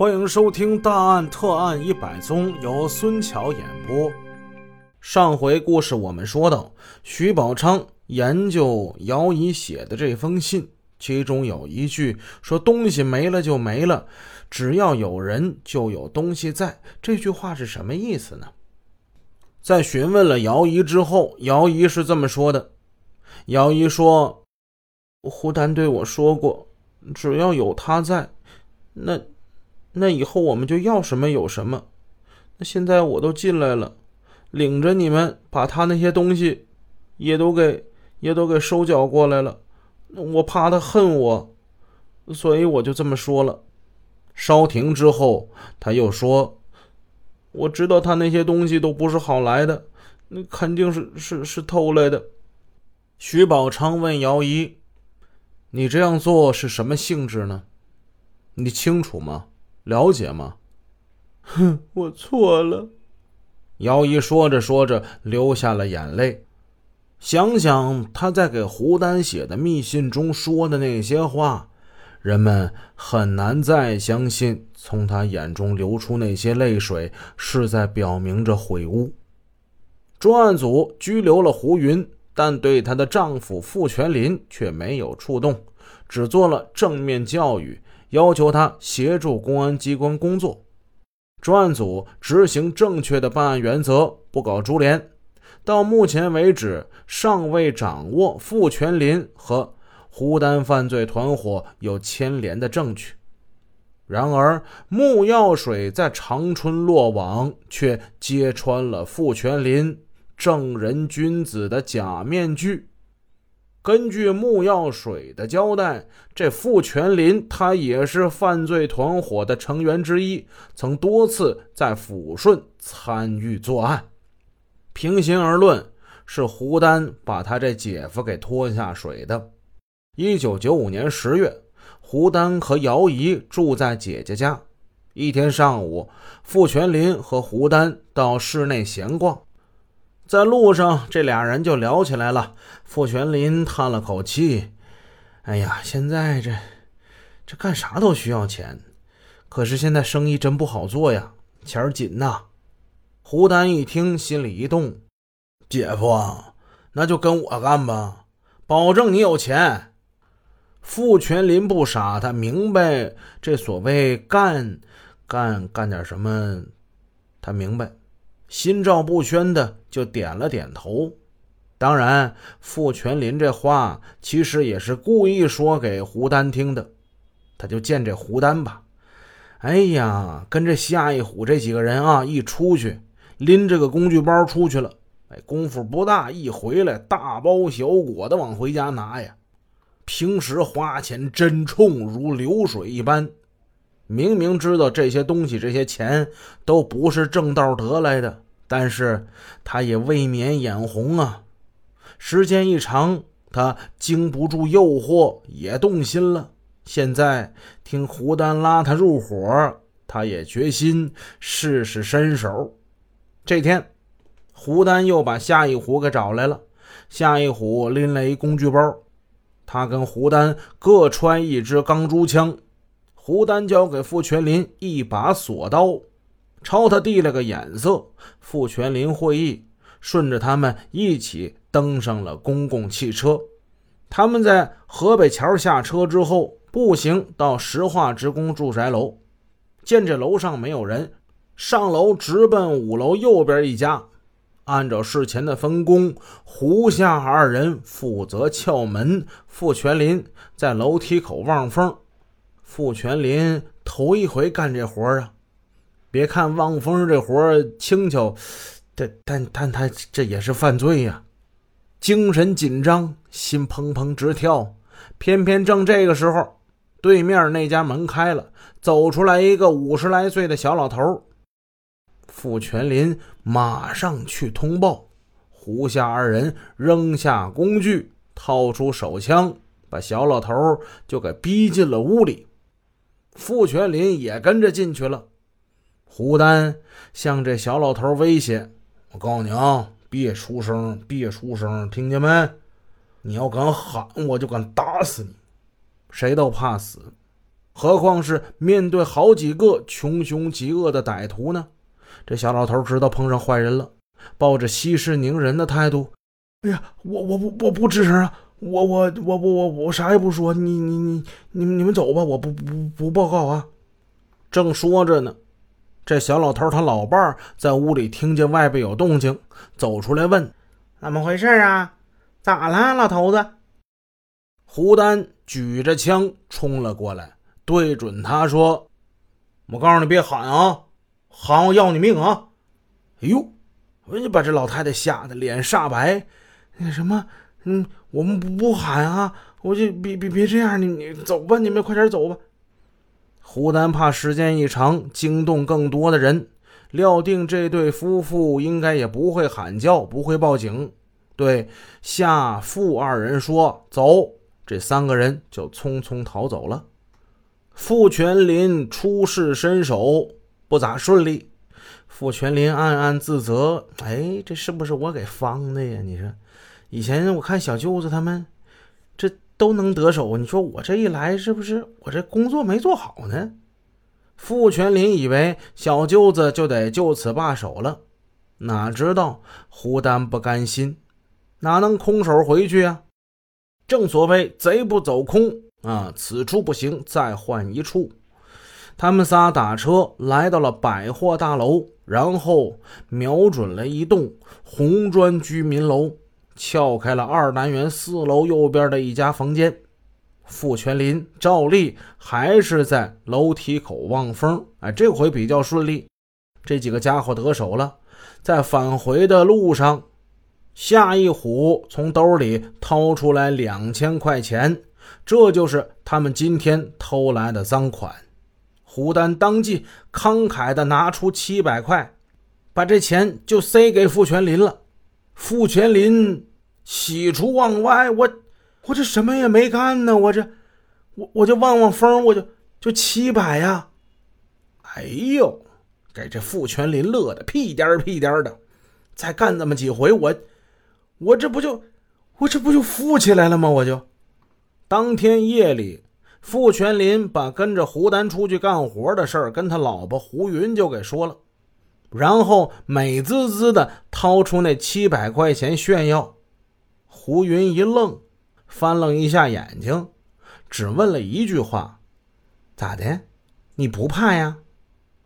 欢迎收听《大案特案一百宗》，由孙桥演播。上回故事我们说到，徐宝昌研究姚乙写的这封信，其中有一句说：“东西没了就没了，只要有人就有东西在。”这句话是什么意思呢？在询问了姚姨之后，姚姨是这么说的：“姚姨说，胡丹对我说过，只要有他在，那……”那以后我们就要什么有什么。那现在我都进来了，领着你们把他那些东西也都给也都给收缴过来了。我怕他恨我，所以我就这么说了。稍停之后，他又说：“我知道他那些东西都不是好来的，那肯定是是是偷来的。”徐宝昌问姚姨：“你这样做是什么性质呢？你清楚吗？”了解吗？哼，我错了。姚姨说着说着流下了眼泪，想想他在给胡丹写的密信中说的那些话，人们很难再相信从他眼中流出那些泪水是在表明着悔悟。专案组拘留了胡云，但对她的丈夫傅全林却没有触动，只做了正面教育。要求他协助公安机关工作，专案组执行正确的办案原则，不搞株连。到目前为止，尚未掌握傅全林和胡丹犯罪团伙有牵连的证据。然而，穆耀水在长春落网，却揭穿了傅全林正人君子的假面具。根据穆耀水的交代，这傅全林他也是犯罪团伙的成员之一，曾多次在抚顺参与作案。平心而论，是胡丹把他这姐夫给拖下水的。一九九五年十月，胡丹和姚姨住在姐姐家。一天上午，傅全林和胡丹到市内闲逛。在路上，这俩人就聊起来了。傅全林叹了口气：“哎呀，现在这这干啥都需要钱，可是现在生意真不好做呀，钱紧呐。”胡丹一听，心里一动：“姐夫，那就跟我干吧，保证你有钱。”傅全林不傻，他明白这所谓干干干点什么，他明白。心照不宣的就点了点头。当然，傅全林这话其实也是故意说给胡丹听的。他就见这胡丹吧，哎呀，跟这夏一虎这几个人啊，一出去拎着个工具包出去了。哎，功夫不大，一回来大包小裹的往回家拿呀。平时花钱真冲如流水一般。明明知道这些东西、这些钱都不是正道得来的，但是他也未免眼红啊。时间一长，他经不住诱惑，也动心了。现在听胡丹拉他入伙，他也决心试试身手。这天，胡丹又把夏一虎给找来了。夏一虎拎了一工具包，他跟胡丹各穿一支钢珠枪。胡丹交给傅全林一把锁刀，朝他递了个眼色。傅全林会意，顺着他们一起登上了公共汽车。他们在河北桥下车之后，步行到石化职工住宅楼，见这楼上没有人，上楼直奔五楼右边一家。按照事前的分工，胡夏二人负责撬门，傅全林在楼梯口望风。傅全林头一回干这活啊！别看望风这活轻巧，但但但他这也是犯罪呀！精神紧张，心砰砰直跳。偏偏正这个时候，对面那家门开了，走出来一个五十来岁的小老头。傅全林马上去通报，胡夏二人扔下工具，掏出手枪，把小老头就给逼进了屋里。傅全林也跟着进去了。胡丹向这小老头威胁：“我告诉你啊，别出声，别出声，听见没？你要敢喊，我就敢打死你。谁都怕死，何况是面对好几个穷凶极恶的歹徒呢？这小老头知道碰上坏人了，抱着息事宁人的态度：“哎呀，我我不我不吱声啊，我我我我我我啥也不说，你你你你你们走吧，我不不不报告啊。”正说着呢，这小老头他老伴儿在屋里听见外边有动静，走出来问：“怎么回事啊？咋了，老头子？”胡丹举着枪冲了过来，对准他说：“我告诉你，别喊啊，喊我要你命啊！”哎呦，我就把这老太太吓得脸煞白。那什么，嗯，我们不不喊啊，我就别别别这样，你你走吧，你们快点走吧。胡丹怕时间一长惊动更多的人，料定这对夫妇应该也不会喊叫，不会报警，对夏傅二人说：“走。”这三个人就匆匆逃走了。傅全林出事身手不咋顺利，傅全林暗暗自责：“哎，这是不是我给方的呀？你说，以前我看小舅子他们这都能得手，你说我这一来，是不是我这工作没做好呢？”傅全林以为小舅子就得就此罢手了，哪知道胡丹不甘心，哪能空手回去呀？正所谓贼不走空啊！此处不行，再换一处。他们仨打车来到了百货大楼，然后瞄准了一栋红砖居民楼，撬开了二单元四楼右边的一家房间。傅全林照例还是在楼梯口望风，哎，这回比较顺利。这几个家伙得手了，在返回的路上。夏一虎从兜里掏出来两千块钱，这就是他们今天偷来的赃款。胡丹当即慷慨地拿出七百块，把这钱就塞给傅全林了。傅全林喜出望外：“我我这什么也没干呢，我这我我就望望风，我就就七百呀！”哎呦，给这傅全林乐的屁颠儿屁颠儿的。再干这么几回，我。我这不就，我这不就富起来了吗？我就，当天夜里，傅全林把跟着胡丹出去干活的事儿跟他老婆胡云就给说了，然后美滋滋的掏出那七百块钱炫耀。胡云一愣，翻了一下眼睛，只问了一句话：“咋的？你不怕呀？”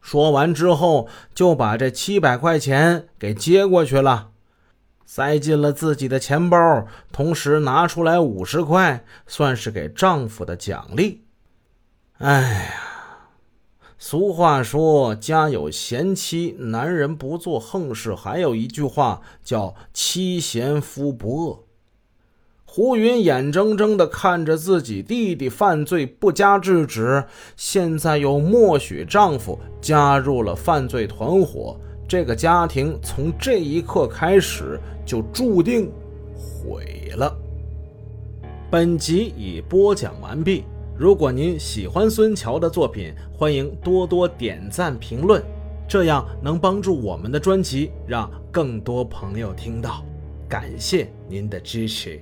说完之后，就把这七百块钱给接过去了。塞进了自己的钱包，同时拿出来五十块，算是给丈夫的奖励。哎呀，俗话说“家有贤妻，男人不做横事”，还有一句话叫“妻贤夫不恶”。胡云眼睁睁地看着自己弟弟犯罪不加制止，现在又默许丈夫加入了犯罪团伙。这个家庭从这一刻开始就注定毁了。本集已播讲完毕。如果您喜欢孙桥的作品，欢迎多多点赞评论，这样能帮助我们的专辑让更多朋友听到。感谢您的支持。